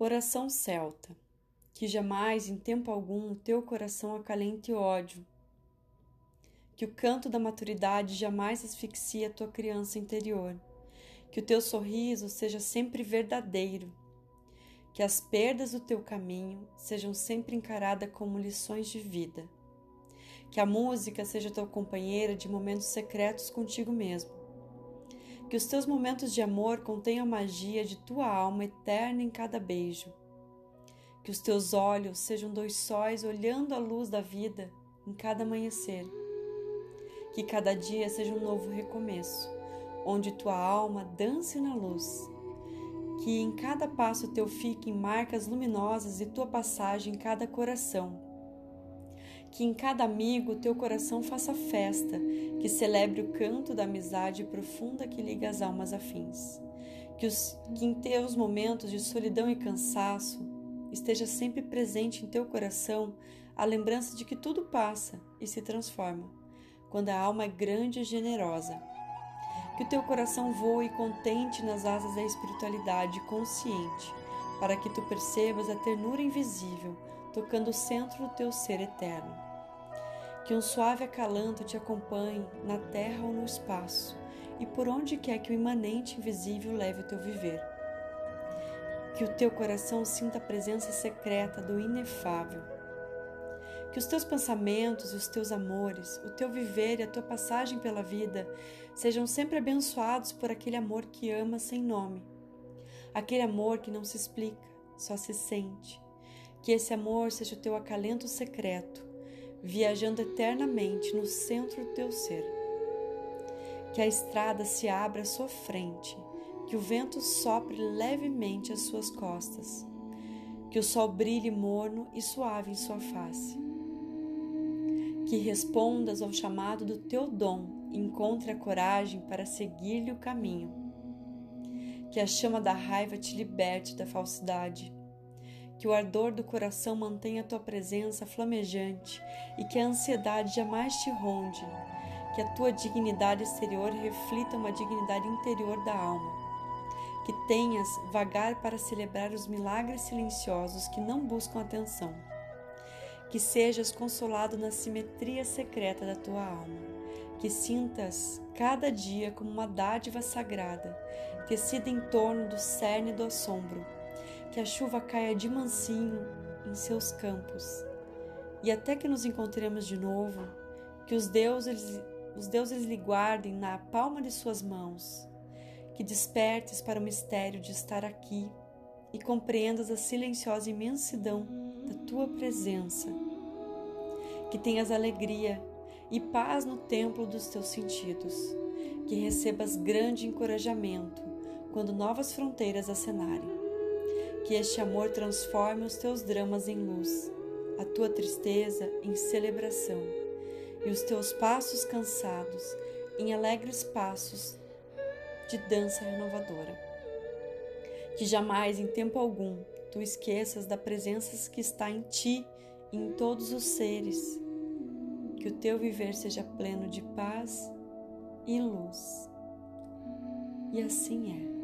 Oração celta. Que jamais, em tempo algum, teu coração acalente ódio. Que o canto da maturidade jamais asfixie a tua criança interior. Que o teu sorriso seja sempre verdadeiro. Que as perdas do teu caminho sejam sempre encaradas como lições de vida. Que a música seja tua companheira de momentos secretos contigo mesmo que os teus momentos de amor contenham a magia de tua alma eterna em cada beijo. Que os teus olhos sejam dois sóis olhando a luz da vida em cada amanhecer. Que cada dia seja um novo recomeço, onde tua alma dance na luz. Que em cada passo teu fiquem marcas luminosas e tua passagem em cada coração que em cada amigo teu coração faça festa, que celebre o canto da amizade profunda que liga as almas afins. Que, os, que em teus momentos de solidão e cansaço esteja sempre presente em teu coração a lembrança de que tudo passa e se transforma, quando a alma é grande e generosa. Que o teu coração voe contente nas asas da espiritualidade consciente, para que tu percebas a ternura invisível tocando o centro do teu ser eterno. Que um suave acalanto te acompanhe na terra ou no espaço, e por onde quer que o imanente invisível leve o teu viver. Que o teu coração sinta a presença secreta do inefável. Que os teus pensamentos e os teus amores, o teu viver e a tua passagem pela vida sejam sempre abençoados por aquele amor que ama sem nome. Aquele amor que não se explica, só se sente que esse amor seja o teu acalento secreto, viajando eternamente no centro do teu ser. Que a estrada se abra à sua frente, que o vento sopre levemente às suas costas, que o sol brilhe morno e suave em sua face. Que respondas ao chamado do teu dom e encontre a coragem para seguir-lhe o caminho. Que a chama da raiva te liberte da falsidade que o ardor do coração mantenha a tua presença flamejante e que a ansiedade jamais te ronde, que a tua dignidade exterior reflita uma dignidade interior da alma, que tenhas vagar para celebrar os milagres silenciosos que não buscam atenção, que sejas consolado na simetria secreta da tua alma, que sintas cada dia como uma dádiva sagrada, tecida em torno do cerne do assombro que a chuva caia de mansinho em seus campos. E até que nos encontremos de novo, que os deuses, os deuses lhe guardem na palma de suas mãos, que despertes para o mistério de estar aqui e compreendas a silenciosa imensidão da tua presença. Que tenhas alegria e paz no templo dos teus sentidos, que recebas grande encorajamento quando novas fronteiras acenarem que este amor transforme os teus dramas em luz, a tua tristeza em celebração e os teus passos cansados em alegres passos de dança renovadora. Que jamais, em tempo algum, tu esqueças da presença que está em ti e em todos os seres. Que o teu viver seja pleno de paz e luz. E assim é.